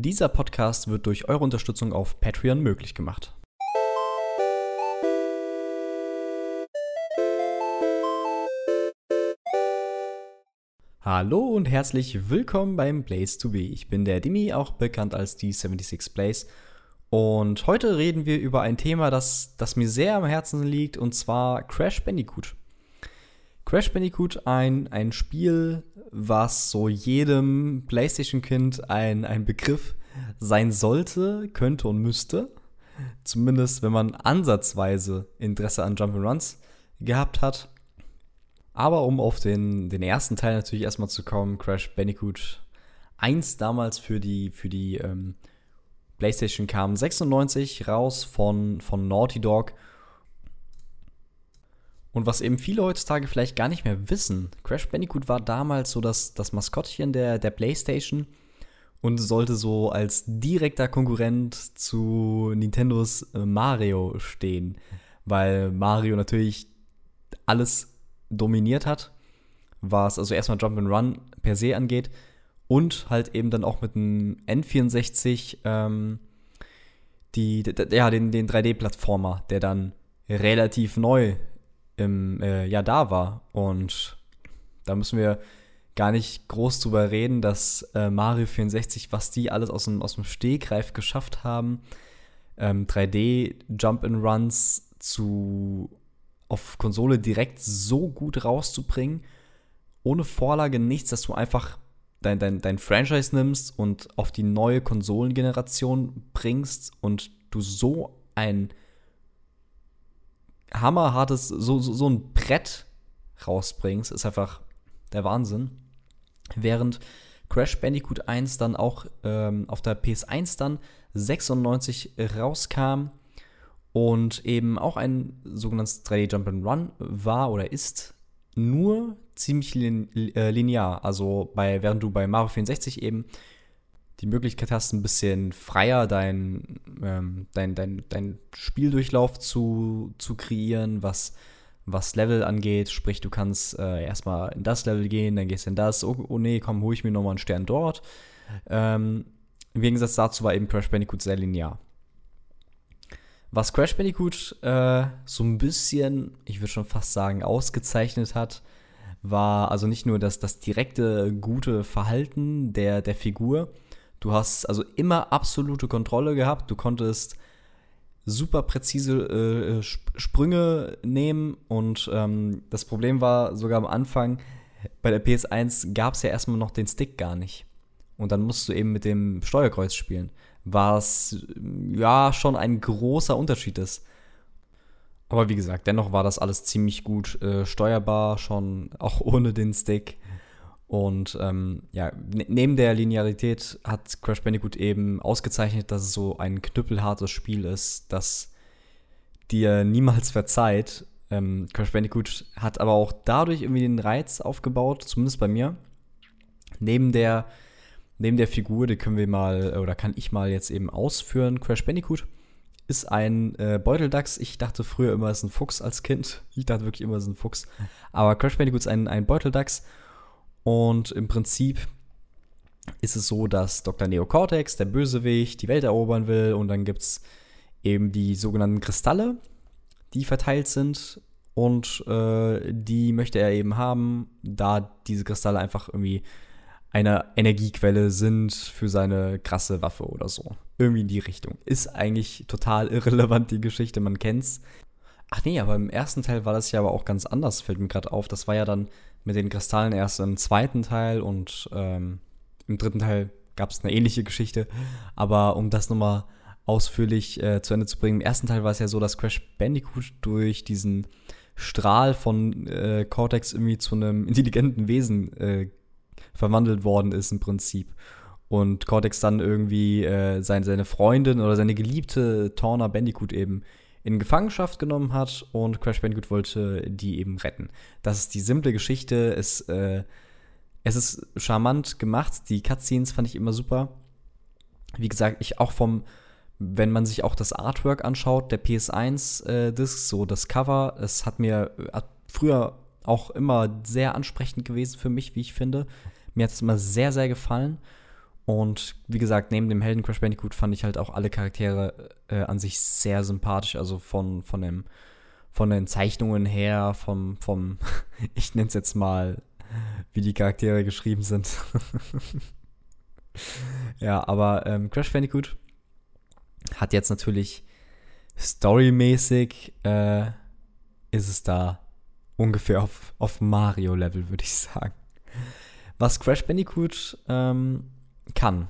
Dieser Podcast wird durch eure Unterstützung auf Patreon möglich gemacht. Hallo und herzlich willkommen beim Blaze to Be. Ich bin der Dimi, auch bekannt als die 76 Blaze. Und heute reden wir über ein Thema, das, das mir sehr am Herzen liegt, und zwar Crash Bandicoot. Crash Bandicoot, ein, ein Spiel, was so jedem PlayStation-Kind ein, ein Begriff sein sollte, könnte und müsste. Zumindest, wenn man ansatzweise Interesse an Jump'n'Runs gehabt hat. Aber um auf den, den ersten Teil natürlich erstmal zu kommen, Crash Bandicoot 1 damals für die, für die ähm, PlayStation kam 96 raus von, von Naughty Dog und was eben viele heutzutage vielleicht gar nicht mehr wissen, Crash Bandicoot war damals so das, das Maskottchen der, der PlayStation und sollte so als direkter Konkurrent zu Nintendos äh, Mario stehen, weil Mario natürlich alles dominiert hat, was also erstmal Jump'n'Run per se angeht und halt eben dann auch mit dem N64 ähm, die, ja, den, den 3D-Plattformer, der dann relativ neu im äh, Jahr da war. Und da müssen wir gar nicht groß drüber reden, dass äh, Mario 64, was die alles aus dem, aus dem Stegreif geschafft haben, ähm, 3D Jump-and-Runs zu auf Konsole direkt so gut rauszubringen, ohne Vorlage nichts, dass du einfach dein, dein, dein Franchise nimmst und auf die neue Konsolengeneration bringst und du so ein hammerhartes, so, so, so ein Brett rausbringst, ist einfach der Wahnsinn. Während Crash Bandicoot 1 dann auch ähm, auf der PS1 dann 96 rauskam und eben auch ein sogenanntes 3D Jump and Run war oder ist, nur ziemlich lin äh, linear. Also bei, während du bei Mario 64 eben die Möglichkeit hast, ein bisschen freier dein, ähm, dein, dein, dein Spieldurchlauf zu, zu kreieren, was, was Level angeht. Sprich, du kannst äh, erstmal in das Level gehen, dann gehst du in das. Oh, oh nee, komm, hole ich mir nochmal einen Stern dort. Ähm, Im Gegensatz dazu war eben Crash Bandicoot sehr linear. Was Crash Bandicoot äh, so ein bisschen, ich würde schon fast sagen, ausgezeichnet hat, war also nicht nur das, das direkte gute Verhalten der, der Figur, Du hast also immer absolute Kontrolle gehabt. Du konntest super präzise äh, Sprünge nehmen und ähm, das Problem war sogar am Anfang, bei der PS1 gab es ja erstmal noch den Stick gar nicht. Und dann musst du eben mit dem Steuerkreuz spielen. Was ja schon ein großer Unterschied ist. Aber wie gesagt, dennoch war das alles ziemlich gut äh, steuerbar, schon auch ohne den Stick. Und ähm, ja, ne, neben der Linearität hat Crash Bandicoot eben ausgezeichnet, dass es so ein knüppelhartes Spiel ist, das dir niemals verzeiht. Ähm, Crash Bandicoot hat aber auch dadurch irgendwie den Reiz aufgebaut, zumindest bei mir. Neben der, neben der Figur, die können wir mal, oder kann ich mal jetzt eben ausführen. Crash Bandicoot ist ein äh, Beuteldachs. Ich dachte früher immer, es ist ein Fuchs als Kind. Ich dachte wirklich immer, es ist ein Fuchs. Aber Crash Bandicoot ist ein, ein Beuteldachs und im Prinzip ist es so, dass Dr. Neocortex, der Bösewicht, die Welt erobern will und dann gibt es eben die sogenannten Kristalle, die verteilt sind und äh, die möchte er eben haben, da diese Kristalle einfach irgendwie eine Energiequelle sind für seine krasse Waffe oder so. Irgendwie in die Richtung. Ist eigentlich total irrelevant, die Geschichte, man kennt's. Ach nee, aber im ersten Teil war das ja aber auch ganz anders, fällt mir gerade auf. Das war ja dann mit den Kristallen erst im zweiten Teil und ähm, im dritten Teil gab es eine ähnliche Geschichte. Aber um das nochmal ausführlich äh, zu Ende zu bringen, im ersten Teil war es ja so, dass Crash Bandicoot durch diesen Strahl von äh, Cortex irgendwie zu einem intelligenten Wesen äh, verwandelt worden ist im Prinzip. Und Cortex dann irgendwie äh, seine, seine Freundin oder seine geliebte Torna Bandicoot eben in Gefangenschaft genommen hat und Crash Bandicoot wollte die eben retten. Das ist die simple Geschichte. Es, äh, es ist charmant gemacht. Die Cutscenes fand ich immer super. Wie gesagt, ich auch vom, wenn man sich auch das Artwork anschaut, der PS1-Disc, äh, so das Cover, es hat mir hat früher auch immer sehr ansprechend gewesen für mich, wie ich finde. Mir hat es immer sehr, sehr gefallen. Und wie gesagt, neben dem Helden Crash Bandicoot fand ich halt auch alle Charaktere äh, an sich sehr sympathisch. Also von, von, dem, von den Zeichnungen her, vom, vom ich nenne es jetzt mal, wie die Charaktere geschrieben sind. ja, aber ähm, Crash Bandicoot hat jetzt natürlich storymäßig äh, ist es da ungefähr auf, auf Mario-Level, würde ich sagen. Was Crash Bandicoot ähm, kann,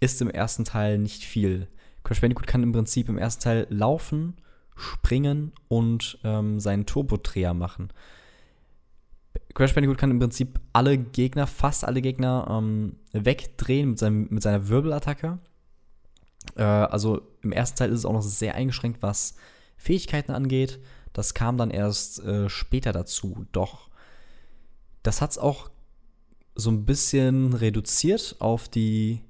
ist im ersten Teil nicht viel. Crash Bandicoot kann im Prinzip im ersten Teil laufen, springen und ähm, seinen Turbodreher machen. Crash Bandicoot kann im Prinzip alle Gegner, fast alle Gegner, ähm, wegdrehen mit, seinem, mit seiner Wirbelattacke. Äh, also im ersten Teil ist es auch noch sehr eingeschränkt, was Fähigkeiten angeht. Das kam dann erst äh, später dazu. Doch das hat es auch so ein bisschen reduziert auf die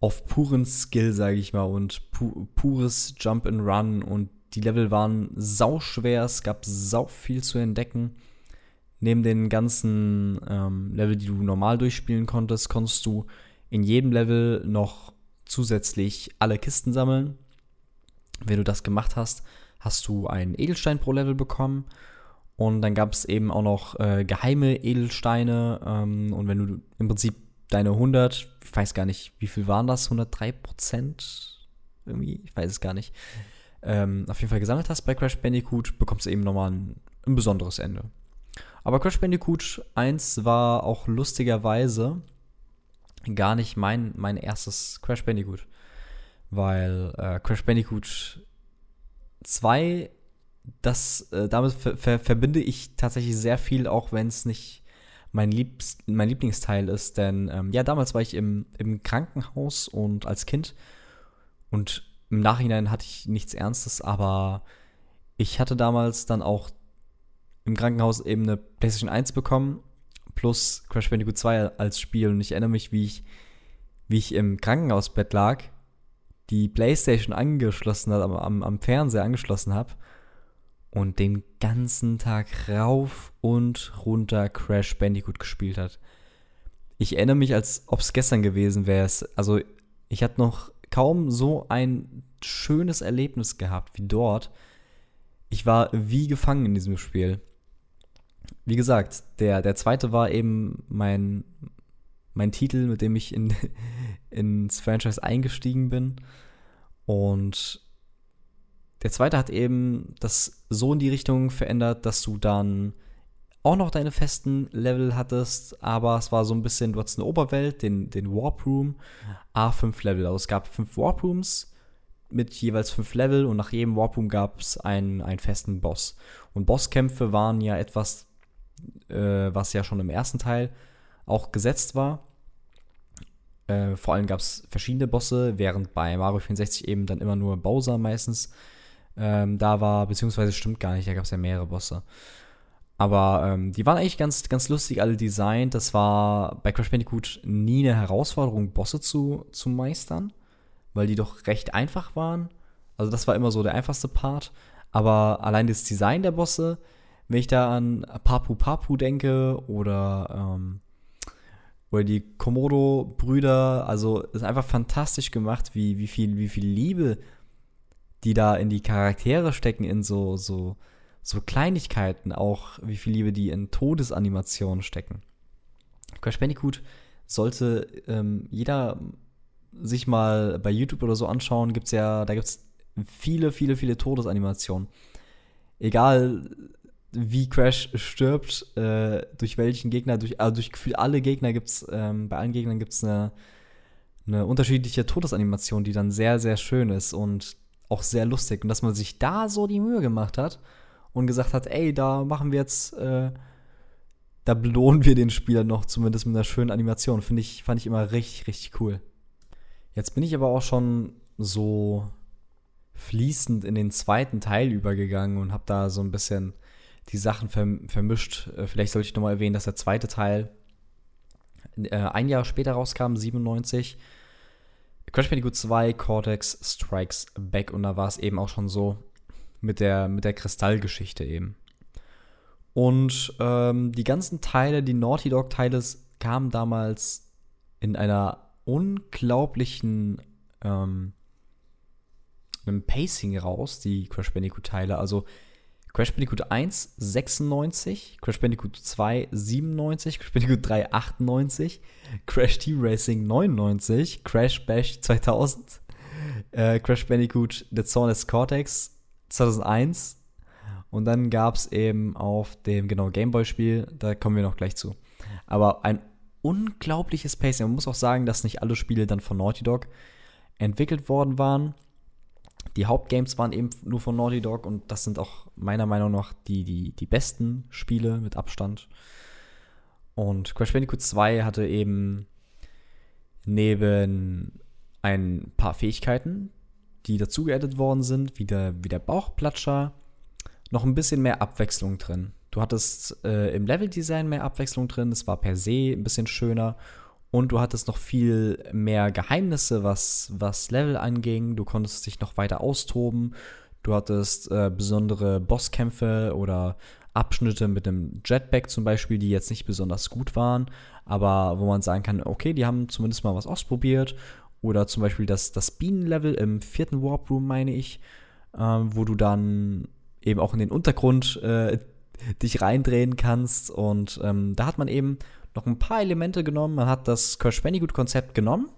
auf puren Skill, sage ich mal, und pu pures Jump and Run und die Level waren sauschwer, es gab sau viel zu entdecken. Neben den ganzen ähm, Level, die du normal durchspielen konntest, konntest du in jedem Level noch zusätzlich alle Kisten sammeln. Wenn du das gemacht hast, hast du einen Edelstein pro Level bekommen und dann gab es eben auch noch äh, geheime Edelsteine. Ähm, und wenn du im Prinzip deine 100, ich weiß gar nicht, wie viel waren das? 103 Prozent? Irgendwie, ich weiß es gar nicht. Ähm, auf jeden Fall gesammelt hast bei Crash Bandicoot, bekommst du eben nochmal ein, ein besonderes Ende. Aber Crash Bandicoot 1 war auch lustigerweise gar nicht mein, mein erstes Crash Bandicoot. Weil äh, Crash Bandicoot 2 das, äh, damit ver ver verbinde ich tatsächlich sehr viel, auch wenn es nicht mein, Liebst mein Lieblingsteil ist. Denn ähm, ja, damals war ich im, im Krankenhaus und als Kind und im Nachhinein hatte ich nichts Ernstes, aber ich hatte damals dann auch im Krankenhaus eben eine PlayStation 1 bekommen, plus Crash Bandicoot 2 als Spiel. Und ich erinnere mich, wie ich, wie ich im Krankenhausbett lag, die PlayStation angeschlossen hat, am, am, am Fernseher angeschlossen habe und den ganzen Tag rauf und runter Crash Bandicoot gespielt hat. Ich erinnere mich, als ob es gestern gewesen wäre. Also ich hatte noch kaum so ein schönes Erlebnis gehabt wie dort. Ich war wie gefangen in diesem Spiel. Wie gesagt, der, der zweite war eben mein, mein Titel, mit dem ich in, ins Franchise eingestiegen bin. Und der zweite hat eben das so in die Richtung verändert, dass du dann auch noch deine festen Level hattest, aber es war so ein bisschen, du hattest eine Oberwelt, den, den Warp Room, A5 Level. Also es gab fünf Warp Rooms mit jeweils fünf Level und nach jedem Warp Room gab es einen, einen festen Boss. Und Bosskämpfe waren ja etwas, äh, was ja schon im ersten Teil auch gesetzt war. Äh, vor allem gab es verschiedene Bosse, während bei Mario 64 eben dann immer nur Bowser meistens ähm, da war, beziehungsweise stimmt gar nicht, da gab es ja mehrere Bosse. Aber ähm, die waren eigentlich ganz, ganz lustig alle designt. Das war bei Crash Bandicoot nie eine Herausforderung, Bosse zu, zu meistern, weil die doch recht einfach waren. Also das war immer so der einfachste Part. Aber allein das Design der Bosse, wenn ich da an Papu Papu denke oder, ähm, oder die Komodo-Brüder, also ist einfach fantastisch gemacht, wie, wie, viel, wie viel Liebe die da in die Charaktere stecken, in so, so, so Kleinigkeiten, auch wie viel Liebe die in Todesanimationen stecken. Crash Bandicoot sollte ähm, jeder sich mal bei YouTube oder so anschauen, gibt's ja, da gibt es viele, viele, viele Todesanimationen. Egal wie Crash stirbt, äh, durch welchen Gegner, durch, also durch alle Gegner gibt es, ähm, bei allen Gegnern gibt es eine, eine unterschiedliche Todesanimation, die dann sehr, sehr schön ist. Und auch sehr lustig. Und dass man sich da so die Mühe gemacht hat und gesagt hat, ey, da machen wir jetzt, äh, da belohnen wir den Spieler noch zumindest mit einer schönen Animation. Finde ich, fand ich immer richtig, richtig cool. Jetzt bin ich aber auch schon so fließend in den zweiten Teil übergegangen und habe da so ein bisschen die Sachen vermischt. Äh, vielleicht sollte ich nochmal erwähnen, dass der zweite Teil äh, ein Jahr später rauskam, 97. Crash Bandicoot 2 Cortex Strikes Back und da war es eben auch schon so mit der, mit der Kristallgeschichte eben. Und ähm, die ganzen Teile, die Naughty Dog-Teile kamen damals in einer unglaublichen ähm, einem Pacing raus, die Crash Bandicoot-Teile. Also Crash Bandicoot 1 96, Crash Bandicoot 2 97, Crash Bandicoot 3 98, Crash Team Racing 99, Crash Bash 2000, äh, Crash Bandicoot The Zornes Cortex 2001 und dann gab es eben auf dem genau Gameboy-Spiel, da kommen wir noch gleich zu. Aber ein unglaubliches Pacing. Man muss auch sagen, dass nicht alle Spiele dann von Naughty Dog entwickelt worden waren. Die Hauptgames waren eben nur von Naughty Dog und das sind auch meiner Meinung nach die, die, die besten Spiele mit Abstand. Und Crash Bandicoot 2 hatte eben neben ein paar Fähigkeiten, die dazu geaddet worden sind, wie der, wie der Bauchplatscher, noch ein bisschen mehr Abwechslung drin. Du hattest äh, im Leveldesign mehr Abwechslung drin, es war per se ein bisschen schöner und du hattest noch viel mehr Geheimnisse, was, was Level anging. Du konntest dich noch weiter austoben. Du hattest äh, besondere Bosskämpfe oder Abschnitte mit einem Jetpack zum Beispiel, die jetzt nicht besonders gut waren, aber wo man sagen kann, okay, die haben zumindest mal was ausprobiert. Oder zum Beispiel das, das Bienenlevel im vierten Warp Room, meine ich, äh, wo du dann eben auch in den Untergrund äh, dich reindrehen kannst. Und ähm, da hat man eben noch ein paar Elemente genommen. Man hat das Crash Bandicoot-Konzept genommen,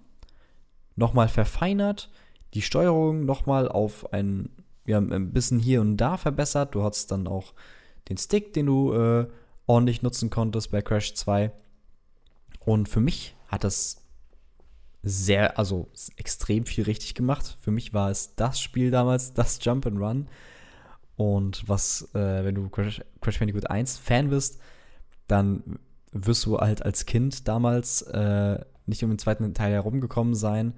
nochmal verfeinert, die Steuerung nochmal auf ein, ja, ein bisschen hier und da verbessert. Du hattest dann auch den Stick, den du äh, ordentlich nutzen konntest bei Crash 2. Und für mich hat das sehr, also extrem viel richtig gemacht. Für mich war es das Spiel damals, das Jump and Run. Und was, äh, wenn du Crash, Crash Bandicoot 1 Fan bist, dann wirst du halt als Kind damals äh, nicht um den zweiten Teil herumgekommen sein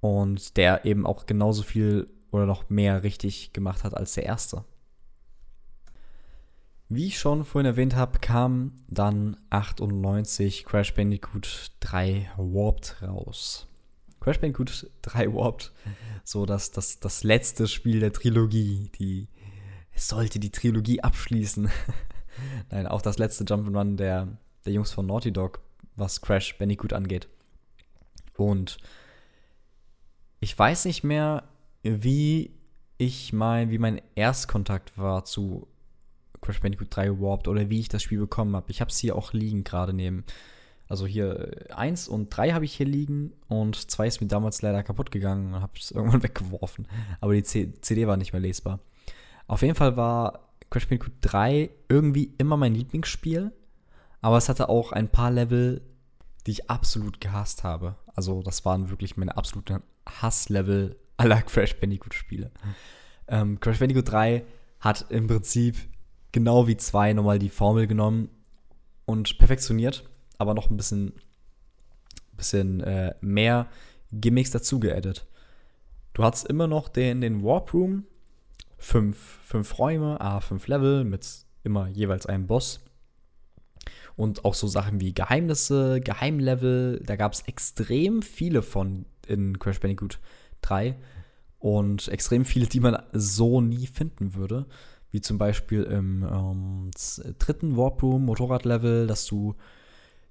und der eben auch genauso viel oder noch mehr richtig gemacht hat als der erste. Wie ich schon vorhin erwähnt habe, kam dann 98 Crash Bandicoot 3 Warped raus. Crash Bandicoot 3 Warped, so dass das, das letzte Spiel der Trilogie, die sollte die Trilogie abschließen. Nein, auch das letzte Jump'n'Run der, der Jungs von Naughty Dog, was Crash Bandicoot angeht. Und ich weiß nicht mehr, wie ich mein, wie mein Erstkontakt war zu Crash Bandicoot 3 Warped oder wie ich das Spiel bekommen habe. Ich habe es hier auch liegen, gerade neben. Also hier 1 und 3 habe ich hier liegen und 2 ist mir damals leider kaputt gegangen und habe es irgendwann weggeworfen. Aber die CD war nicht mehr lesbar. Auf jeden Fall war Crash Bandicoot 3 irgendwie immer mein Lieblingsspiel, aber es hatte auch ein paar Level, die ich absolut gehasst habe. Also das waren wirklich meine absoluten Hasslevel aller Crash Bandicoot-Spiele. Ähm, Crash Bandicoot 3 hat im Prinzip genau wie 2 nochmal die Formel genommen und perfektioniert, aber noch ein bisschen, bisschen äh, mehr Gimmicks dazu geaddet. Du hattest immer noch den, den Warp Room, fünf, fünf Räume, a fünf Level mit immer jeweils einem Boss. Und auch so Sachen wie Geheimnisse, Geheimlevel, da gab es extrem viele von in Crash Bandicoot 3 und extrem viele, die man so nie finden würde. Wie zum Beispiel im ähm, dritten Warp Room Motorradlevel, dass du,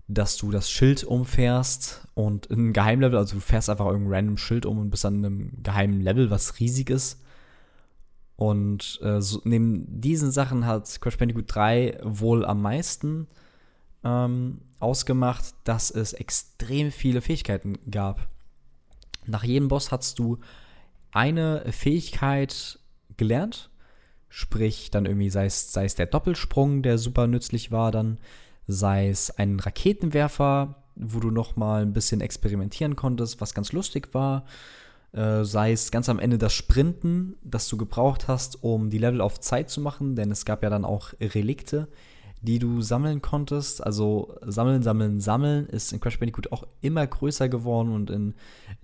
dass du das Schild umfährst und in einem Geheimlevel, also du fährst einfach irgendein random Schild um und bist an einem geheimen Level, was riesig ist. Und äh, so, neben diesen Sachen hat Crash Bandicoot 3 wohl am meisten ähm, ausgemacht, dass es extrem viele Fähigkeiten gab. Nach jedem Boss hast du eine Fähigkeit gelernt, sprich dann irgendwie sei es, sei es der Doppelsprung, der super nützlich war, dann sei es ein Raketenwerfer, wo du noch mal ein bisschen experimentieren konntest, was ganz lustig war äh, sei es ganz am Ende das Sprinten, das du gebraucht hast, um die Level auf Zeit zu machen, denn es gab ja dann auch Relikte, die du sammeln konntest. Also sammeln, sammeln, sammeln ist in Crash Bandicoot auch immer größer geworden und in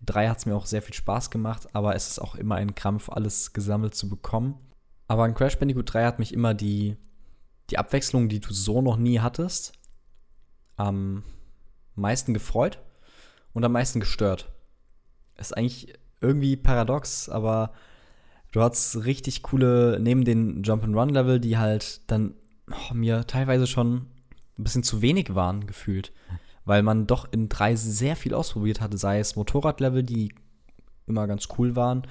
3 hat es mir auch sehr viel Spaß gemacht, aber es ist auch immer ein Krampf, alles gesammelt zu bekommen. Aber in Crash Bandicoot 3 hat mich immer die, die Abwechslung, die du so noch nie hattest, am meisten gefreut und am meisten gestört. Ist eigentlich irgendwie paradox, aber du hast richtig coole, neben den Jump-and-Run-Level, die halt dann oh, mir teilweise schon ein bisschen zu wenig waren, gefühlt. weil man doch in 3 sehr viel ausprobiert hatte, sei es Motorradlevel, die immer ganz cool waren,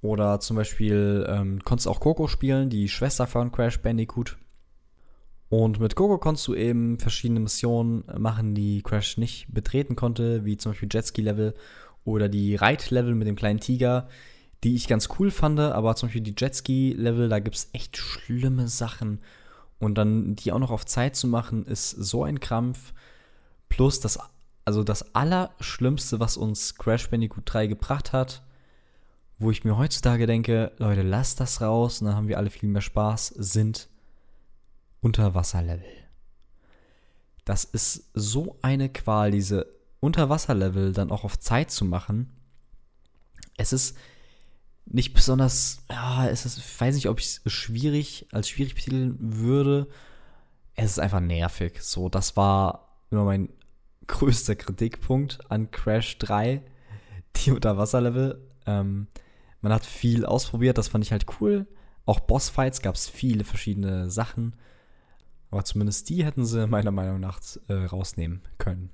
oder zum Beispiel ähm, konntest auch Coco spielen, die Schwester von Crash Bandicoot. Und mit Coco konntest du eben verschiedene Missionen machen, die Crash nicht betreten konnte, wie zum Beispiel Jetski-Level oder die Reit-Level mit dem kleinen Tiger, die ich ganz cool fand, aber zum Beispiel die Jetski-Level, da gibt es echt schlimme Sachen. Und dann die auch noch auf Zeit zu machen, ist so ein Krampf. Plus das, also das Allerschlimmste, was uns Crash Bandicoot 3 gebracht hat, wo ich mir heutzutage denke, Leute, lasst das raus und dann haben wir alle viel mehr Spaß, sind Unterwasserlevel. Das ist so eine Qual, diese Unterwasserlevel dann auch auf Zeit zu machen. Es ist nicht besonders, ja, es ist, ich weiß nicht, ob ich es schwierig, als schwierig betiteln würde. Es ist einfach nervig. So, das war immer mein größter Kritikpunkt an Crash 3, die Unterwasserlevel. Ähm, man hat viel ausprobiert, das fand ich halt cool. Auch Bossfights gab es viele verschiedene Sachen. Aber zumindest die hätten sie meiner Meinung nach äh, rausnehmen können.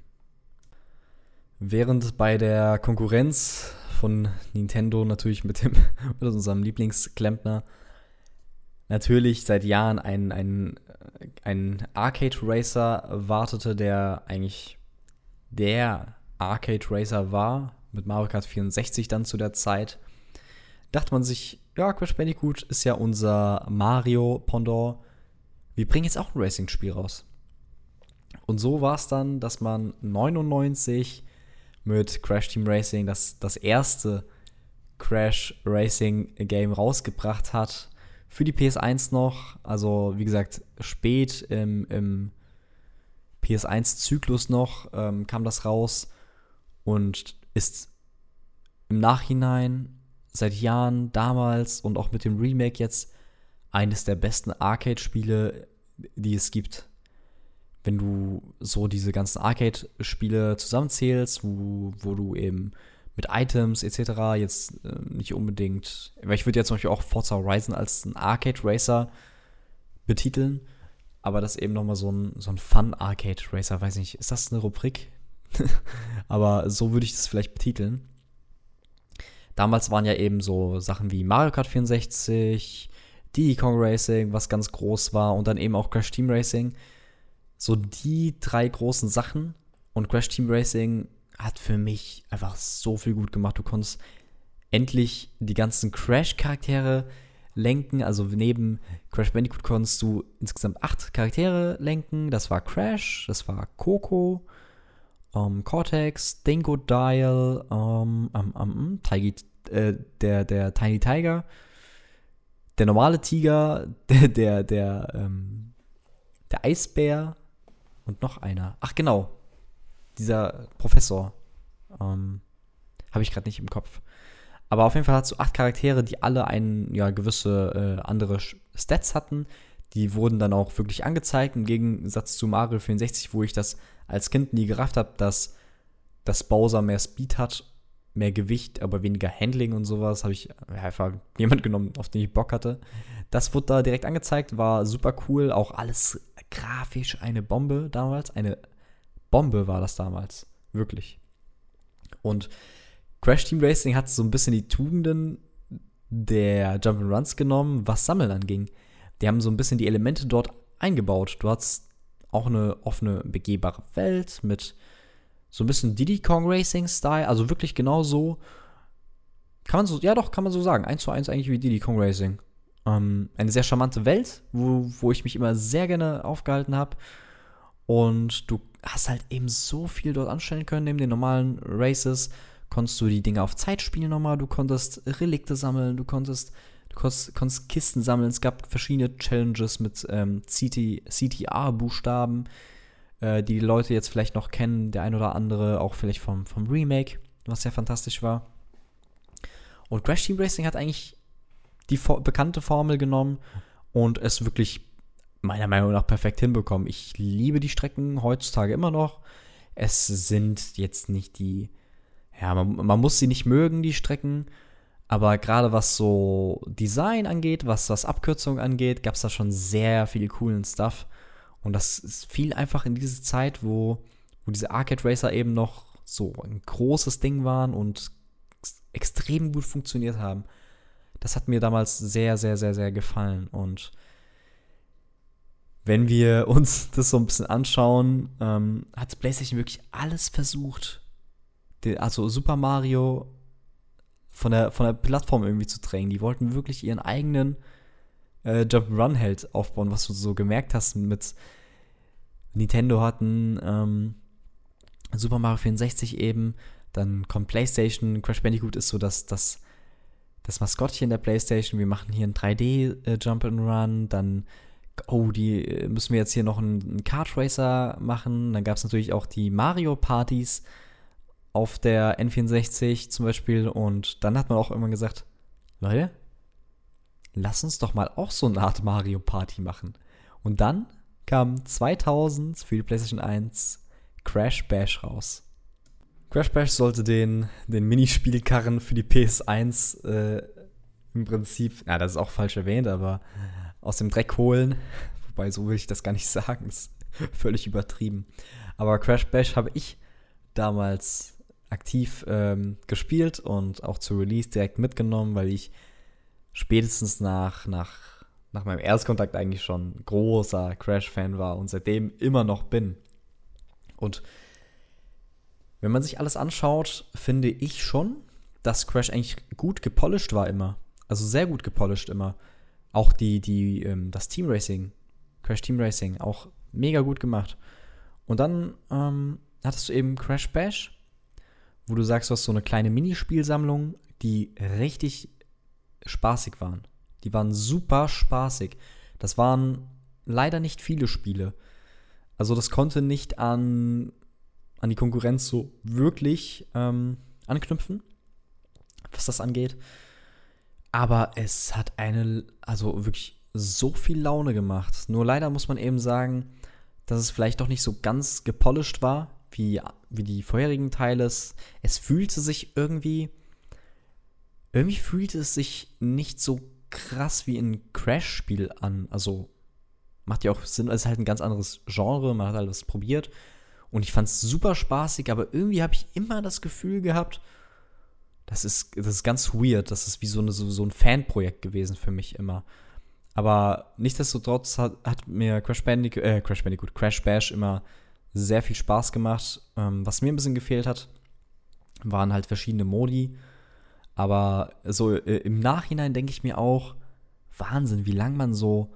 Während bei der Konkurrenz von Nintendo natürlich mit, dem, mit unserem Lieblingsklempner natürlich seit Jahren ein, ein, ein Arcade Racer wartete, der eigentlich der Arcade Racer war, mit Mario Kart 64 dann zu der Zeit dachte man sich, ja, Crash Bandicoot ist ja unser Mario Pendant. Wir bringen jetzt auch ein Racing-Spiel raus. Und so war es dann, dass man 99 mit Crash Team Racing das, das erste Crash Racing Game rausgebracht hat. Für die PS1 noch, also wie gesagt, spät im, im PS1-Zyklus noch ähm, kam das raus und ist im Nachhinein seit Jahren damals und auch mit dem Remake jetzt eines der besten Arcade-Spiele, die es gibt. Wenn du so diese ganzen Arcade-Spiele zusammenzählst, wo, wo du eben mit Items etc. jetzt äh, nicht unbedingt, weil ich würde jetzt zum Beispiel auch Forza Horizon als ein Arcade-Racer betiteln, aber das eben nochmal so ein, so ein Fun-Arcade-Racer, weiß nicht, ist das eine Rubrik? aber so würde ich das vielleicht betiteln. Damals waren ja eben so Sachen wie Mario Kart 64, Diddy Kong Racing, was ganz groß war, und dann eben auch Crash Team Racing. So die drei großen Sachen. Und Crash Team Racing hat für mich einfach so viel gut gemacht. Du konntest endlich die ganzen Crash-Charaktere lenken. Also neben Crash Bandicoot konntest du insgesamt acht Charaktere lenken. Das war Crash, das war Coco, um, ähm, Cortex, Dingo Dial, um, um, um, Tiggy, äh, der, der Tiny Tiger, der normale Tiger, der, der, der, ähm, der Eisbär und noch einer. Ach genau, dieser Professor. Ähm, Habe ich gerade nicht im Kopf. Aber auf jeden Fall hast du acht Charaktere, die alle ein, ja, gewisse äh, andere Stats hatten. Die wurden dann auch wirklich angezeigt, im Gegensatz zu Mario 64, wo ich das als Kind nie gerafft habe, dass, dass Bowser mehr Speed hat, mehr Gewicht, aber weniger Handling und sowas, habe ich einfach jemand genommen, auf den ich Bock hatte. Das wurde da direkt angezeigt, war super cool, auch alles grafisch eine Bombe damals, eine Bombe war das damals, wirklich. Und Crash Team Racing hat so ein bisschen die Tugenden der Jump'n'Runs genommen, was Sammeln anging. Die haben so ein bisschen die Elemente dort eingebaut. Du hast auch eine offene, begehbare Welt mit so ein bisschen Diddy Kong Racing Style, also wirklich genau so. Kann man so, ja doch, kann man so sagen. Eins zu eins eigentlich wie Diddy Kong Racing. Ähm, eine sehr charmante Welt, wo, wo ich mich immer sehr gerne aufgehalten habe. Und du hast halt eben so viel dort anstellen können, neben den normalen Races. Konntest du die Dinge auf Zeit spielen nochmal, du konntest Relikte sammeln, du konntest Du konntest, konntest Kisten sammeln. Es gab verschiedene Challenges mit ähm, CT, CTA-Buchstaben, äh, die die Leute jetzt vielleicht noch kennen. Der ein oder andere auch vielleicht vom, vom Remake, was sehr fantastisch war. Und Crash Team Racing hat eigentlich die bekannte Formel genommen und es wirklich meiner Meinung nach perfekt hinbekommen. Ich liebe die Strecken heutzutage immer noch. Es sind jetzt nicht die, ja, man, man muss sie nicht mögen, die Strecken. Aber gerade was so Design angeht, was das Abkürzung angeht, gab es da schon sehr viel coolen Stuff. Und das viel einfach in dieser Zeit, wo, wo diese Arcade Racer eben noch so ein großes Ding waren und extrem gut funktioniert haben. Das hat mir damals sehr, sehr, sehr, sehr gefallen. Und wenn wir uns das so ein bisschen anschauen, ähm, hat PlayStation wirklich alles versucht. also Super Mario von der, von der Plattform irgendwie zu drängen. Die wollten wirklich ihren eigenen äh, Jump-Run-Held aufbauen, was du so gemerkt hast mit Nintendo hatten ähm, Super Mario 64 eben, dann kommt PlayStation, Crash Bandicoot ist so das, das, das Maskottchen der PlayStation, wir machen hier ein 3D äh, dann oh, die äh, müssen wir jetzt hier noch einen, einen Kart Racer machen, dann gab es natürlich auch die Mario Partys auf der N64 zum Beispiel und dann hat man auch irgendwann gesagt, Leute, lass uns doch mal auch so eine Art Mario Party machen. Und dann kam 2000 für die PlayStation 1 Crash Bash raus. Crash Bash sollte den, den Minispielkarren für die PS1 äh, im Prinzip, na, das ist auch falsch erwähnt, aber aus dem Dreck holen. Wobei, so will ich das gar nicht sagen. Das ist völlig übertrieben. Aber Crash Bash habe ich damals aktiv ähm, gespielt und auch zu Release direkt mitgenommen, weil ich spätestens nach, nach, nach meinem Erstkontakt eigentlich schon großer Crash-Fan war und seitdem immer noch bin. Und wenn man sich alles anschaut, finde ich schon, dass Crash eigentlich gut gepolished war immer. Also sehr gut gepolished immer. Auch die, die, ähm, das Team Racing, Crash Team Racing, auch mega gut gemacht. Und dann ähm, hattest du eben Crash Bash, wo du sagst, du hast so eine kleine Minispielsammlung, die richtig spaßig waren. Die waren super spaßig. Das waren leider nicht viele Spiele. Also das konnte nicht an, an die Konkurrenz so wirklich ähm, anknüpfen, was das angeht. Aber es hat eine, also wirklich so viel Laune gemacht. Nur leider muss man eben sagen, dass es vielleicht doch nicht so ganz gepolished war, wie, wie die vorherigen Teile. Es fühlte sich irgendwie irgendwie fühlt es sich nicht so krass wie ein Crash-Spiel an. Also macht ja auch Sinn, es ist halt ein ganz anderes Genre, man hat alles probiert. Und ich fand es super spaßig, aber irgendwie habe ich immer das Gefühl gehabt, das ist, das ist ganz weird. Das ist wie so, eine, so, so ein Fanprojekt gewesen für mich immer. Aber nichtsdestotrotz hat, hat mir Crash Bandicoot, äh, Crash Bandicoot, Crash Bash immer sehr viel Spaß gemacht. Ähm, was mir ein bisschen gefehlt hat, waren halt verschiedene Modi. Aber so äh, im Nachhinein denke ich mir auch, Wahnsinn, wie lange man so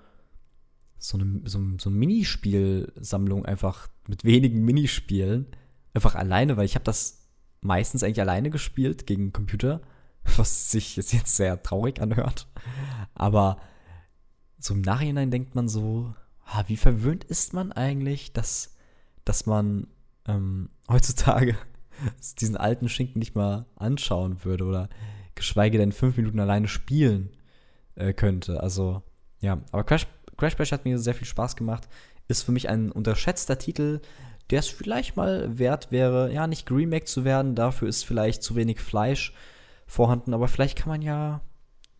so eine so, so Minispielsammlung einfach mit wenigen Minispielen einfach alleine, weil ich habe das meistens eigentlich alleine gespielt gegen Computer, was sich jetzt, jetzt sehr traurig anhört. Aber so im Nachhinein denkt man so, ah, wie verwöhnt ist man eigentlich, dass, dass man ähm, heutzutage diesen alten Schinken nicht mal anschauen würde oder geschweige denn fünf Minuten alleine spielen äh, könnte. Also, ja, aber Crash, Crash Bash hat mir sehr viel Spaß gemacht. Ist für mich ein unterschätzter Titel, der es vielleicht mal wert wäre, ja, nicht geremaked zu werden. Dafür ist vielleicht zu wenig Fleisch vorhanden, aber vielleicht kann man ja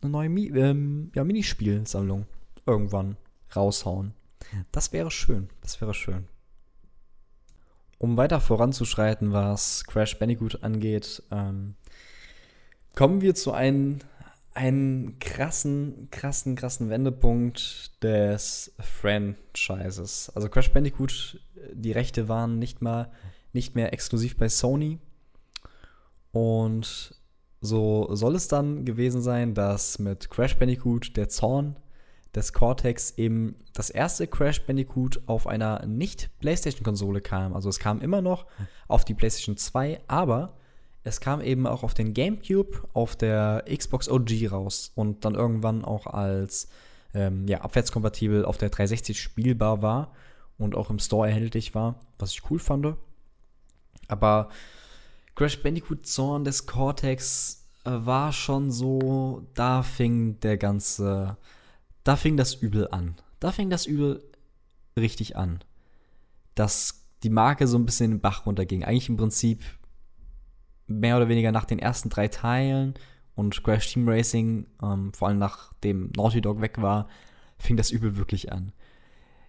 eine neue Mi ähm, ja, Minispielsammlung irgendwann raushauen. Das wäre schön. Das wäre schön. Um weiter voranzuschreiten, was Crash Bandicoot angeht, ähm, kommen wir zu einem, einem krassen, krassen, krassen Wendepunkt des Franchises. Also Crash Bandicoot, die Rechte waren nicht mal nicht mehr exklusiv bei Sony. Und so soll es dann gewesen sein, dass mit Crash Bandicoot der Zorn des Cortex eben das erste Crash Bandicoot auf einer nicht-PlayStation-Konsole kam. Also es kam immer noch auf die PlayStation 2, aber es kam eben auch auf den GameCube, auf der Xbox OG raus und dann irgendwann auch als ähm, ja, abwärtskompatibel auf der 360 spielbar war und auch im Store erhältlich war, was ich cool fand. Aber Crash Bandicoot Zorn des Cortex äh, war schon so, da fing der ganze da fing das Übel an. Da fing das Übel richtig an. Dass die Marke so ein bisschen in den Bach runterging. Eigentlich im Prinzip mehr oder weniger nach den ersten drei Teilen und Crash Team Racing, ähm, vor allem nachdem Naughty Dog weg war, fing das Übel wirklich an.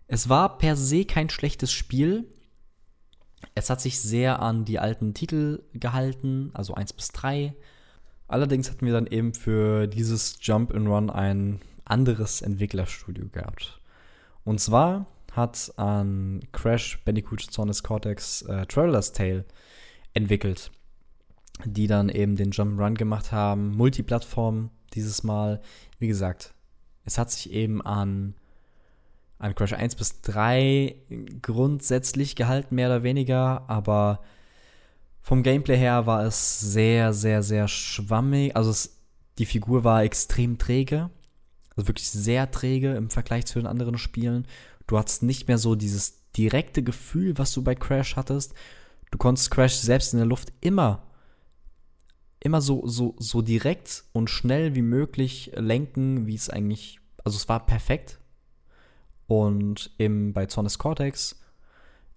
Es war per se kein schlechtes Spiel, Es hat sich sehr an die alten Titel gehalten, also 1 bis 3. Allerdings hatten wir dann eben für dieses Jump and Run ein anderes Entwicklerstudio gehabt. Und zwar hat an Crash Bandicoot Zornes Cortex äh, Traveler's Tale entwickelt, die dann eben den Jump Run gemacht haben, Multiplattform dieses Mal. Wie gesagt, es hat sich eben an, an Crash 1 bis 3 grundsätzlich gehalten, mehr oder weniger, aber vom Gameplay her war es sehr, sehr, sehr schwammig. Also es, die Figur war extrem träge. Also wirklich sehr träge im Vergleich zu den anderen Spielen. Du hattest nicht mehr so dieses direkte Gefühl, was du bei Crash hattest. Du konntest Crash selbst in der Luft immer, immer so, so, so direkt und schnell wie möglich lenken, wie es eigentlich, also es war perfekt. Und eben bei Zornes Cortex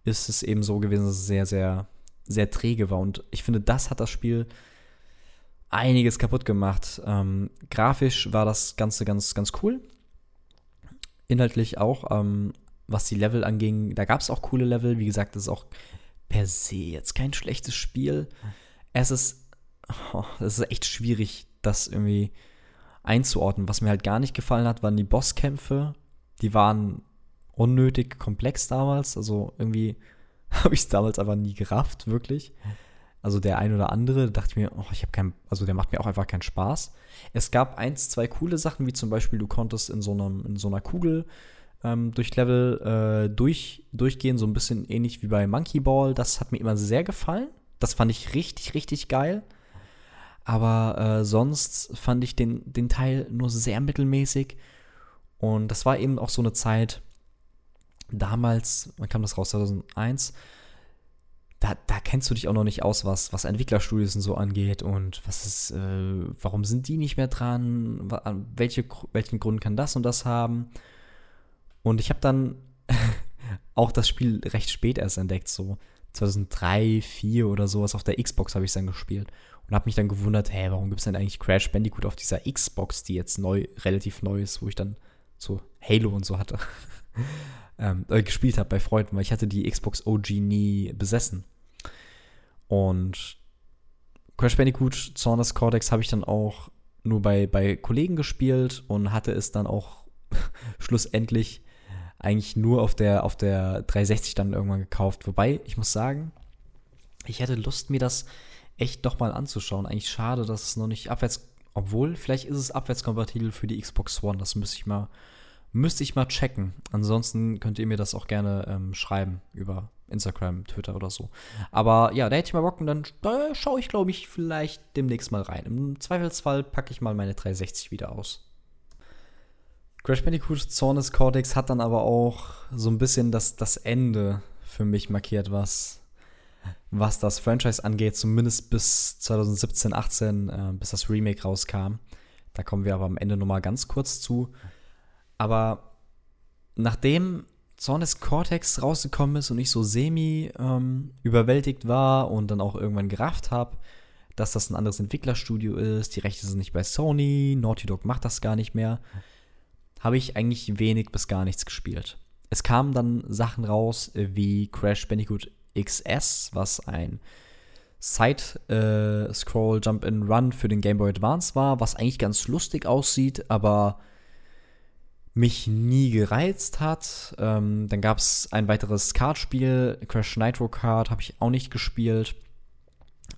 ist es eben so gewesen, dass es sehr, sehr, sehr träge war. Und ich finde, das hat das Spiel einiges kaputt gemacht. Ähm, grafisch war das Ganze ganz, ganz cool. Inhaltlich auch, ähm, was die Level anging, da gab es auch coole Level. Wie gesagt, das ist auch per se jetzt kein schlechtes Spiel. Es ist, oh, es ist echt schwierig, das irgendwie einzuordnen. Was mir halt gar nicht gefallen hat, waren die Bosskämpfe. Die waren unnötig komplex damals. Also irgendwie habe ich es damals aber nie gerafft, wirklich. Also der ein oder andere, da dachte mir, oh, ich habe keinen, also der macht mir auch einfach keinen Spaß. Es gab eins, zwei coole Sachen, wie zum Beispiel, du konntest in so, einem, in so einer Kugel ähm, durch Level äh, durch, durchgehen, so ein bisschen ähnlich wie bei Monkey Ball. Das hat mir immer sehr gefallen. Das fand ich richtig, richtig geil. Aber äh, sonst fand ich den, den Teil nur sehr mittelmäßig. Und das war eben auch so eine Zeit, damals, wann kam das raus? 2001 da, da kennst du dich auch noch nicht aus, was, was Entwicklerstudios und so angeht und was ist, äh, warum sind die nicht mehr dran? Welche, welchen Grund kann das und das haben? Und ich habe dann auch das Spiel recht spät erst entdeckt, so 2003, 2004 oder sowas. Auf der Xbox habe ich es dann gespielt und habe mich dann gewundert, hä, warum gibt es denn eigentlich Crash Bandicoot auf dieser Xbox, die jetzt neu, relativ neu ist, wo ich dann so Halo und so hatte. ähm, äh, gespielt habe bei Freunden, weil ich hatte die Xbox OG nie besessen. Und Crash Bandicoot Zornes Cortex habe ich dann auch nur bei, bei Kollegen gespielt und hatte es dann auch schlussendlich eigentlich nur auf der, auf der 360 dann irgendwann gekauft. Wobei, ich muss sagen, ich hätte Lust, mir das echt doch mal anzuschauen. Eigentlich schade, dass es noch nicht abwärts, obwohl, vielleicht ist es abwärtskompatibel für die Xbox One. Das müsste ich mal, müsste ich mal checken. Ansonsten könnt ihr mir das auch gerne ähm, schreiben über Instagram, Twitter oder so. Aber ja, da hätte ich mal Bock und dann da schaue ich, glaube ich, vielleicht demnächst mal rein. Im Zweifelsfall packe ich mal meine 360 wieder aus. Crash Bandicoot Zornes Cortex hat dann aber auch so ein bisschen das, das Ende für mich markiert, was, was das Franchise angeht, zumindest bis 2017, 18, äh, bis das Remake rauskam. Da kommen wir aber am Ende nochmal ganz kurz zu. Aber nachdem Zornes Cortex rausgekommen ist und ich so semi ähm, überwältigt war und dann auch irgendwann gerafft habe, dass das ein anderes Entwicklerstudio ist, die Rechte sind nicht bei Sony, Naughty Dog macht das gar nicht mehr, habe ich eigentlich wenig bis gar nichts gespielt. Es kamen dann Sachen raus wie Crash Bandicoot XS, was ein Side-Scroll Jump and Run für den Game Boy Advance war, was eigentlich ganz lustig aussieht, aber mich nie gereizt hat. Ähm, dann gab es ein weiteres Kartspiel, Crash Nitro Kart, habe ich auch nicht gespielt.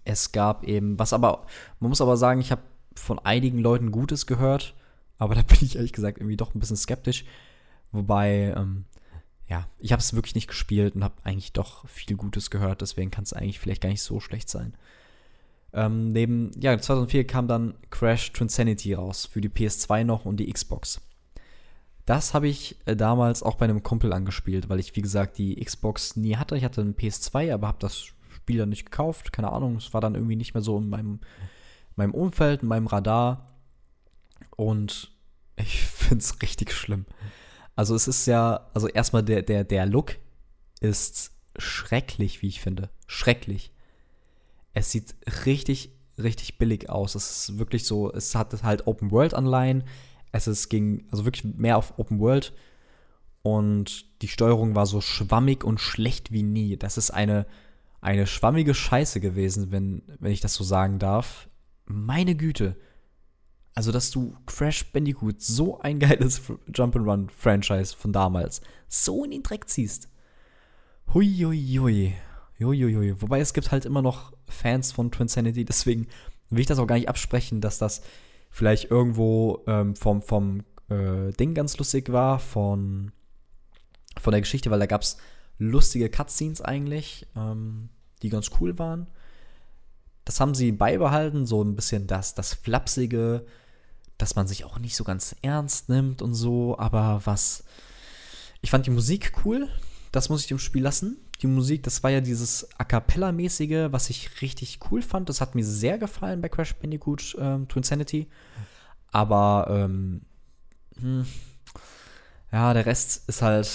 Es gab eben, was aber, man muss aber sagen, ich habe von einigen Leuten Gutes gehört, aber da bin ich ehrlich gesagt irgendwie doch ein bisschen skeptisch. Wobei, ähm, ja, ich habe es wirklich nicht gespielt und habe eigentlich doch viel Gutes gehört, deswegen kann es eigentlich vielleicht gar nicht so schlecht sein. Ähm, neben, ja, 2004 kam dann Crash Transanity raus für die PS2 noch und die Xbox. Das habe ich äh, damals auch bei einem Kumpel angespielt, weil ich, wie gesagt, die Xbox nie hatte. Ich hatte einen PS2, aber habe das Spiel dann nicht gekauft. Keine Ahnung, es war dann irgendwie nicht mehr so in meinem, meinem Umfeld, in meinem Radar. Und ich finde es richtig schlimm. Also es ist ja, also erstmal der, der, der Look ist schrecklich, wie ich finde. Schrecklich. Es sieht richtig, richtig billig aus. Es ist wirklich so, es hat halt Open World Anleihen es ist, ging also wirklich mehr auf Open World und die Steuerung war so schwammig und schlecht wie nie. Das ist eine eine schwammige Scheiße gewesen, wenn, wenn ich das so sagen darf. Meine Güte. Also, dass du Crash Bandicoot, so ein geiles Jump'n'Run-Franchise von damals, so in den Dreck ziehst. Huiuiui. Huiuiui. Wobei es gibt halt immer noch Fans von Twinsanity, deswegen will ich das auch gar nicht absprechen, dass das vielleicht irgendwo ähm, vom, vom äh, Ding ganz lustig war, von, von der Geschichte, weil da gab es lustige Cutscenes eigentlich, ähm, die ganz cool waren. Das haben sie beibehalten, so ein bisschen das, das Flapsige, dass man sich auch nicht so ganz ernst nimmt und so, aber was. Ich fand die Musik cool, das muss ich dem Spiel lassen. Die Musik, das war ja dieses A Cappella-mäßige, was ich richtig cool fand. Das hat mir sehr gefallen bei Crash Bandicoot ähm, to Insanity. Aber, ähm, hm, ja, der Rest ist halt,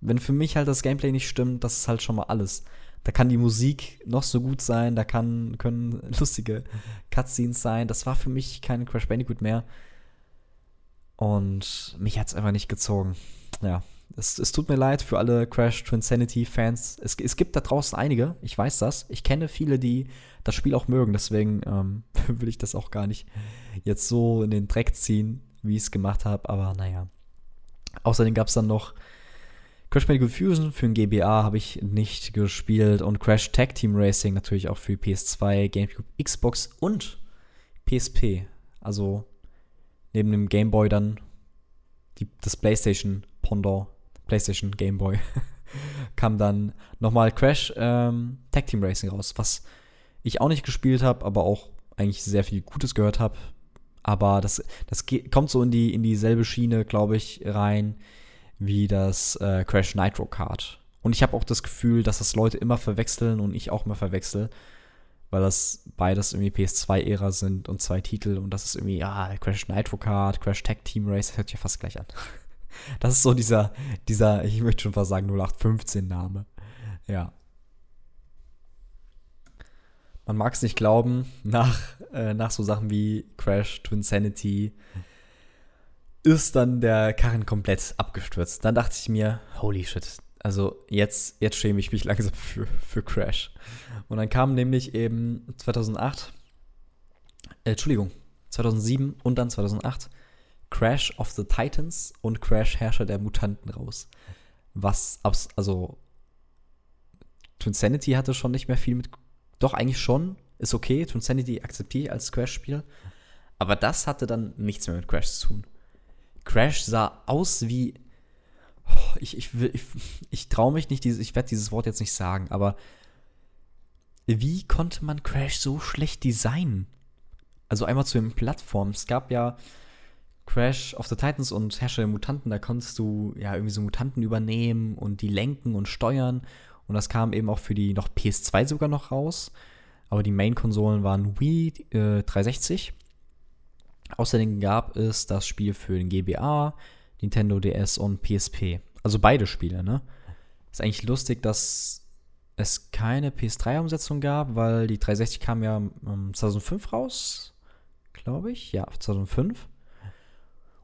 wenn für mich halt das Gameplay nicht stimmt, das ist halt schon mal alles. Da kann die Musik noch so gut sein, da kann, können lustige Cutscenes sein. Das war für mich kein Crash Bandicoot mehr. Und mich hat es einfach nicht gezogen. Ja, es, es, tut mir leid für alle Crash Twinsanity-Fans. Es, es gibt da draußen einige, ich weiß das. Ich kenne viele, die das Spiel auch mögen, deswegen ähm, will ich das auch gar nicht jetzt so in den Dreck ziehen, wie ich es gemacht habe. Aber naja. Außerdem gab es dann noch Crash Bandicoot Fusion für den GBA habe ich nicht gespielt und Crash Tag Team Racing natürlich auch für PS2, GameCube, Xbox und PSP. Also neben dem Game Boy dann die, das PlayStation Pendant, PlayStation Game Boy, kam dann nochmal Crash ähm, Tag Team Racing raus, was ich auch nicht gespielt habe, aber auch eigentlich sehr viel Gutes gehört habe. Aber das, das kommt so in, die, in dieselbe Schiene, glaube ich, rein wie das äh, Crash Nitro Kart. Und ich habe auch das Gefühl, dass das Leute immer verwechseln und ich auch immer verwechsel, weil das beides irgendwie PS2-Ära sind und zwei Titel und das ist irgendwie, ja, Crash Nitro Kart, Crash Tag Team Race, das hört sich ja fast gleich an. Das ist so dieser, dieser, ich möchte schon fast sagen, 0815-Name. Ja. Man mag es nicht glauben, nach, äh, nach so Sachen wie Crash, Twinsanity, ist dann der Karren komplett abgestürzt. Dann dachte ich mir, holy shit, also jetzt, jetzt schäme ich mich langsam für, für Crash. Und dann kam nämlich eben 2008, äh, Entschuldigung, 2007 und dann 2008 Crash of the Titans und Crash Herrscher der Mutanten raus. Was, also, Twinsanity hatte schon nicht mehr viel mit, doch eigentlich schon, ist okay, Twinsanity akzeptiere ich als Crash-Spiel, aber das hatte dann nichts mehr mit Crash zu tun. Crash sah aus wie, oh, ich, ich, ich, ich traue mich nicht, ich werde dieses Wort jetzt nicht sagen, aber wie konnte man Crash so schlecht designen? Also einmal zu den Plattformen. Es gab ja Crash of the Titans und Herrscher der Mutanten, da konntest du ja irgendwie so Mutanten übernehmen und die lenken und steuern. Und das kam eben auch für die noch PS2 sogar noch raus. Aber die Main-Konsolen waren Wii äh, 360. Außerdem gab es das Spiel für den GBA, Nintendo DS und PSP. Also beide Spiele, ne? Ist eigentlich lustig, dass es keine PS3-Umsetzung gab, weil die 360 kam ja 2005 raus, glaube ich. Ja, 2005.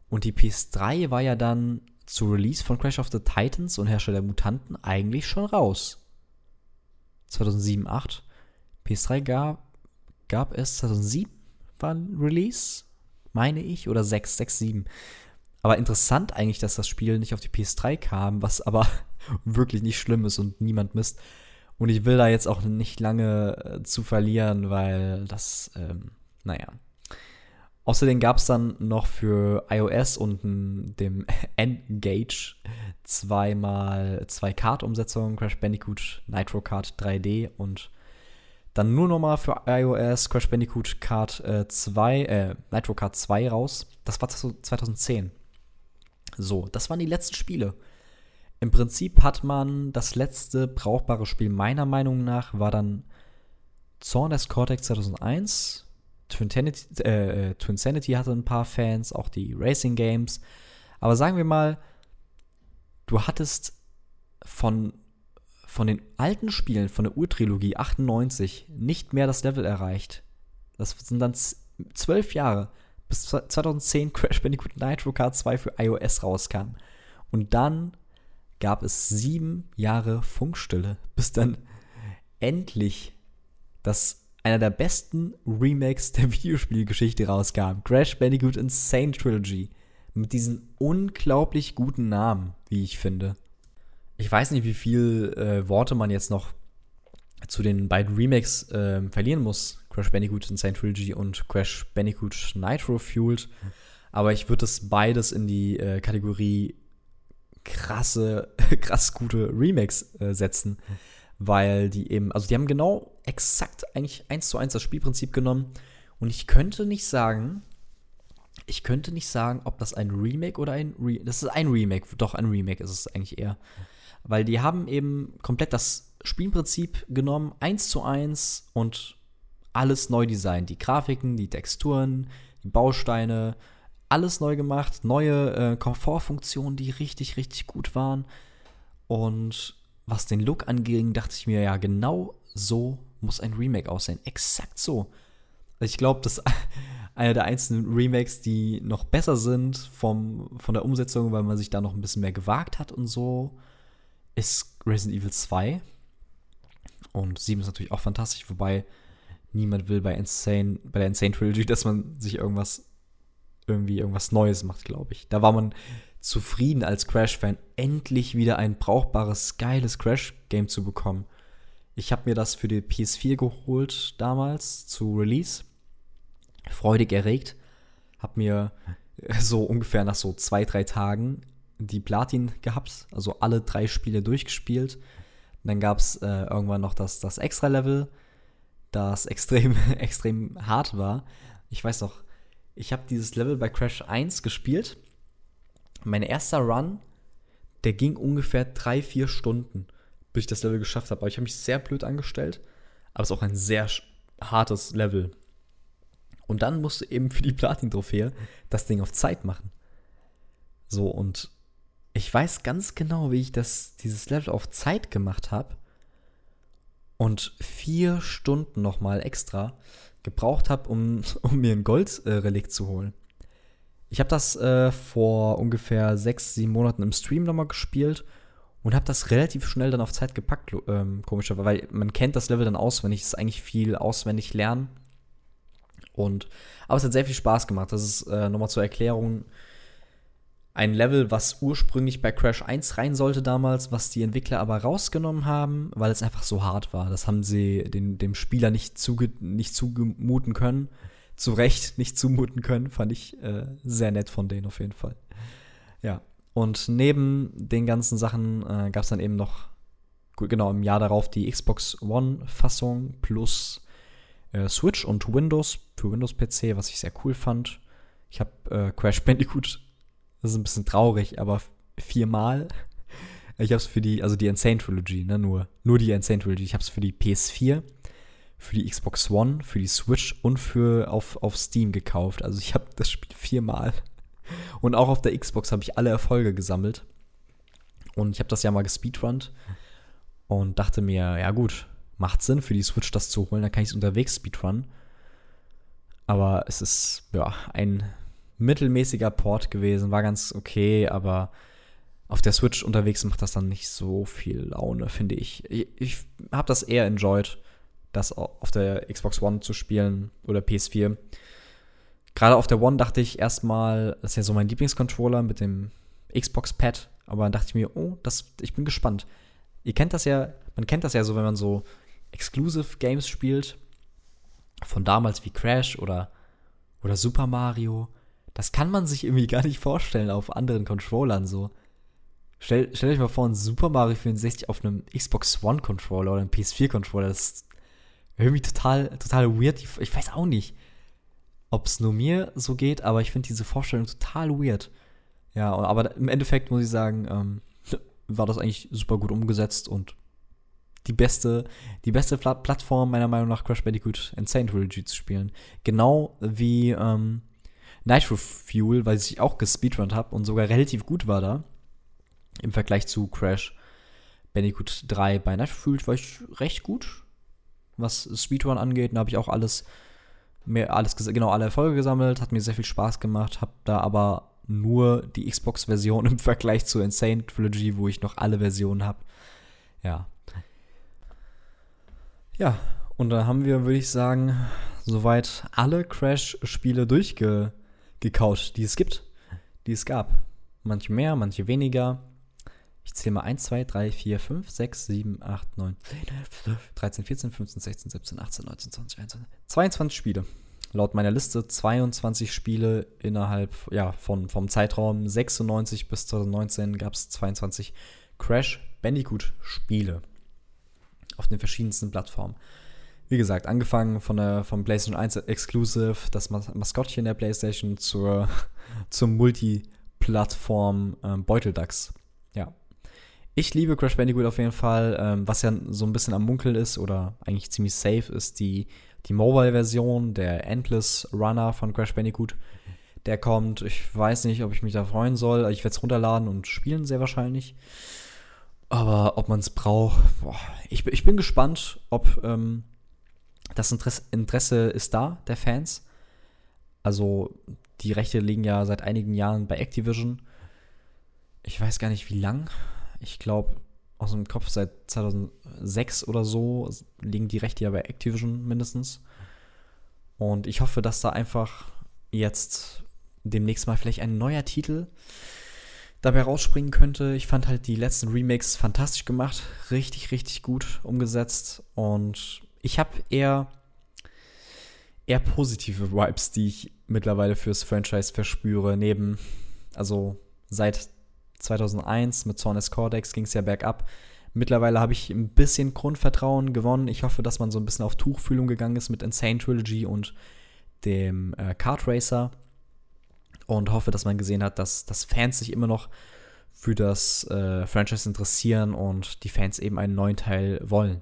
Und die PS3 war ja dann zu Release von Crash of the Titans und Herrscher der Mutanten eigentlich schon raus. 2007, 8. PS3 gab, gab es 2007 war ein Release, meine ich, oder 6, 6, 7. Aber interessant eigentlich, dass das Spiel nicht auf die PS3 kam, was aber wirklich nicht schlimm ist und niemand misst. Und ich will da jetzt auch nicht lange äh, zu verlieren, weil das, ähm, naja, Außerdem gab es dann noch für iOS und dem N-Gage zweimal zwei Kart-Umsetzungen, Crash Bandicoot Nitro Kart 3D und dann nur nochmal für iOS Crash Bandicoot äh, 2, äh, Nitro Kart 2 raus. Das war 2010. So, das waren die letzten Spiele. Im Prinzip hat man das letzte brauchbare Spiel meiner Meinung nach war dann Zorn des Cortex 2001 Twinsanity, äh, Twinsanity hatte ein paar Fans, auch die Racing Games. Aber sagen wir mal, du hattest von, von den alten Spielen, von der Urtrilogie 98, nicht mehr das Level erreicht. Das sind dann zwölf Jahre, bis 2010 Crash Bandicoot Nitro Kart 2 für iOS rauskam. Und dann gab es sieben Jahre Funkstille, bis dann endlich das einer der besten Remakes der Videospielgeschichte rauskam. Crash Bandicoot Insane Trilogy. Mit diesen unglaublich guten Namen, wie ich finde. Ich weiß nicht, wie viel äh, Worte man jetzt noch zu den beiden Remakes äh, verlieren muss. Crash Bandicoot Insane Trilogy und Crash Bandicoot Nitro Fueled. Aber ich würde das beides in die äh, Kategorie krasse, krass gute Remakes äh, setzen weil die eben, also die haben genau exakt eigentlich eins zu eins das Spielprinzip genommen und ich könnte nicht sagen, ich könnte nicht sagen, ob das ein Remake oder ein Re das ist ein Remake, doch ein Remake ist es eigentlich eher, weil die haben eben komplett das Spielprinzip genommen, eins zu eins und alles neu designt, die Grafiken, die Texturen, die Bausteine, alles neu gemacht, neue äh, Komfortfunktionen, die richtig, richtig gut waren. Und was den Look anging, dachte ich mir, ja, genau so muss ein Remake aussehen. Exakt so. Ich glaube, dass einer der einzelnen Remakes, die noch besser sind vom, von der Umsetzung, weil man sich da noch ein bisschen mehr gewagt hat und so, ist Resident Evil 2. Und 7 ist natürlich auch fantastisch, wobei niemand will bei Insane, bei der Insane Trilogy, dass man sich irgendwas, irgendwie irgendwas Neues macht, glaube ich. Da war man zufrieden als Crash-Fan, endlich wieder ein brauchbares, geiles Crash-Game zu bekommen. Ich habe mir das für die PS4 geholt damals zu Release. Freudig erregt. Hab mir so ungefähr nach so zwei, drei Tagen die Platin gehabt, also alle drei Spiele durchgespielt. Und dann gab es äh, irgendwann noch das, das Extra-Level, das extrem, extrem hart war. Ich weiß noch, ich habe dieses Level bei Crash 1 gespielt mein erster Run, der ging ungefähr drei, vier Stunden, bis ich das Level geschafft habe. Aber ich habe mich sehr blöd angestellt. Aber es ist auch ein sehr hartes Level. Und dann musst du eben für die Platin-Trophäe das Ding auf Zeit machen. So, und ich weiß ganz genau, wie ich das, dieses Level auf Zeit gemacht habe. Und vier Stunden nochmal extra gebraucht habe, um, um mir ein Goldrelikt äh, zu holen. Ich habe das äh, vor ungefähr sechs, sieben Monaten im Stream nochmal gespielt und habe das relativ schnell dann auf Zeit gepackt, ähm, komischerweise, weil man kennt das Level dann auswendig, es ist eigentlich viel auswendig lernen. Und, aber es hat sehr viel Spaß gemacht. Das ist äh, nochmal zur Erklärung ein Level, was ursprünglich bei Crash 1 rein sollte damals, was die Entwickler aber rausgenommen haben, weil es einfach so hart war. Das haben sie den, dem Spieler nicht, zuge nicht zugemuten können zu Recht nicht zumuten können. Fand ich äh, sehr nett von denen auf jeden Fall. Ja. Und neben den ganzen Sachen äh, gab es dann eben noch, genau, im Jahr darauf die Xbox One-Fassung plus äh, Switch und Windows für Windows-PC, was ich sehr cool fand. Ich habe äh, Crash Bandicoot, das ist ein bisschen traurig, aber viermal. Ich habe es für die, also die Insane Trilogy, ne, nur, nur die Insane Trilogy. Ich habe es für die PS4 für die Xbox One, für die Switch und für auf, auf Steam gekauft. Also ich habe das Spiel viermal. Und auch auf der Xbox habe ich alle Erfolge gesammelt. Und ich habe das ja mal gespeedrunnt und dachte mir, ja gut, macht Sinn für die Switch das zu holen, dann kann ich es unterwegs speedrunnen. Aber es ist ja ein mittelmäßiger Port gewesen, war ganz okay, aber auf der Switch unterwegs macht das dann nicht so viel Laune, finde ich. Ich, ich habe das eher enjoyed das auf der Xbox One zu spielen oder PS4. Gerade auf der One dachte ich erstmal, das ist ja so mein Lieblingscontroller mit dem Xbox-Pad, aber dann dachte ich mir, oh, das, ich bin gespannt. Ihr kennt das ja, man kennt das ja so, wenn man so Exclusive Games spielt, von damals wie Crash oder, oder Super Mario. Das kann man sich irgendwie gar nicht vorstellen auf anderen Controllern so. Stell, stellt euch mal vor, ein Super Mario 64 auf einem Xbox One Controller oder einem PS4 Controller. Das irgendwie total, total weird. Ich weiß auch nicht, ob es nur mir so geht, aber ich finde diese Vorstellung total weird. Ja, aber im Endeffekt muss ich sagen, ähm, war das eigentlich super gut umgesetzt und die beste, die beste Plattform meiner Meinung nach Crash Bandicoot Insane Trilogy zu spielen. Genau wie ähm, Nitro Fuel, weil ich auch gespeedrunnt habe und sogar relativ gut war da. Im Vergleich zu Crash Bandicoot 3 bei Nitro Fuel war ich recht gut was Speedrun angeht. Da habe ich auch alles, mehr, alles, genau, alle Erfolge gesammelt, hat mir sehr viel Spaß gemacht, habe da aber nur die Xbox-Version im Vergleich zur Insane Trilogy, wo ich noch alle Versionen habe. Ja. Ja, und da haben wir, würde ich sagen, soweit alle Crash-Spiele durchgekaut, die es gibt, die es gab. Manche mehr, manche weniger. Ich zähle mal 1, 2, 3, 4, 5, 6, 7, 8, 9, 10, 11, 13, 14, 15, 16, 17, 18, 19, 20, 21, 22 Spiele. Laut meiner Liste 22 Spiele innerhalb ja, von, vom Zeitraum 96 bis 2019 gab es 22 Crash Bandicoot Spiele auf den verschiedensten Plattformen. Wie gesagt, angefangen von der, vom PlayStation 1 Exclusive, das Mas Maskottchen der PlayStation, zur, zum Multiplattform ähm, Beuteldachs. Ja, ich liebe Crash Bandicoot auf jeden Fall. Ähm, was ja so ein bisschen am Munkel ist oder eigentlich ziemlich safe ist, die, die Mobile-Version, der Endless Runner von Crash Bandicoot. Der kommt, ich weiß nicht, ob ich mich da freuen soll. Ich werde es runterladen und spielen, sehr wahrscheinlich. Aber ob man es braucht, boah, ich, ich bin gespannt, ob ähm, das Interesse, ist da, der Fans. Also, die Rechte liegen ja seit einigen Jahren bei Activision. Ich weiß gar nicht, wie lang ich glaube, aus dem Kopf seit 2006 oder so liegen die Rechte ja bei Activision mindestens. Und ich hoffe, dass da einfach jetzt demnächst mal vielleicht ein neuer Titel dabei rausspringen könnte. Ich fand halt die letzten Remakes fantastisch gemacht, richtig, richtig gut umgesetzt. Und ich habe eher, eher positive Vibes, die ich mittlerweile fürs Franchise verspüre. Neben, also seit 2001 mit Zornes Cordex ging es ja bergab. Mittlerweile habe ich ein bisschen Grundvertrauen gewonnen. Ich hoffe, dass man so ein bisschen auf Tuchfühlung gegangen ist mit Insane Trilogy und dem äh, Kart Racer. Und hoffe, dass man gesehen hat, dass, dass Fans sich immer noch für das äh, Franchise interessieren und die Fans eben einen neuen Teil wollen.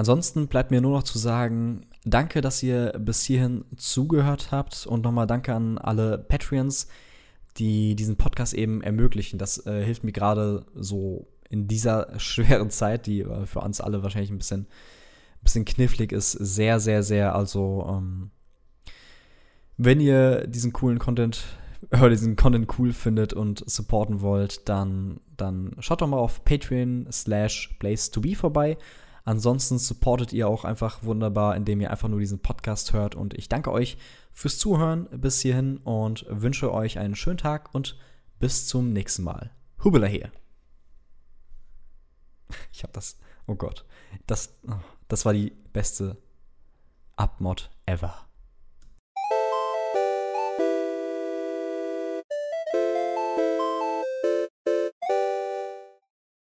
Ansonsten bleibt mir nur noch zu sagen, danke, dass ihr bis hierhin zugehört habt und nochmal danke an alle Patreons, die diesen Podcast eben ermöglichen. Das äh, hilft mir gerade so in dieser schweren Zeit, die äh, für uns alle wahrscheinlich ein bisschen, ein bisschen knifflig ist, sehr, sehr, sehr. Also, ähm, wenn ihr diesen coolen Content oder diesen Content cool findet und supporten wollt, dann, dann schaut doch mal auf Patreon slash Blaze2B vorbei. Ansonsten supportet ihr auch einfach wunderbar, indem ihr einfach nur diesen Podcast hört. Und ich danke euch fürs Zuhören bis hierhin und wünsche euch einen schönen Tag und bis zum nächsten Mal. Hubela hier. Ich hab das. Oh Gott. Das, das war die beste Abmod ever.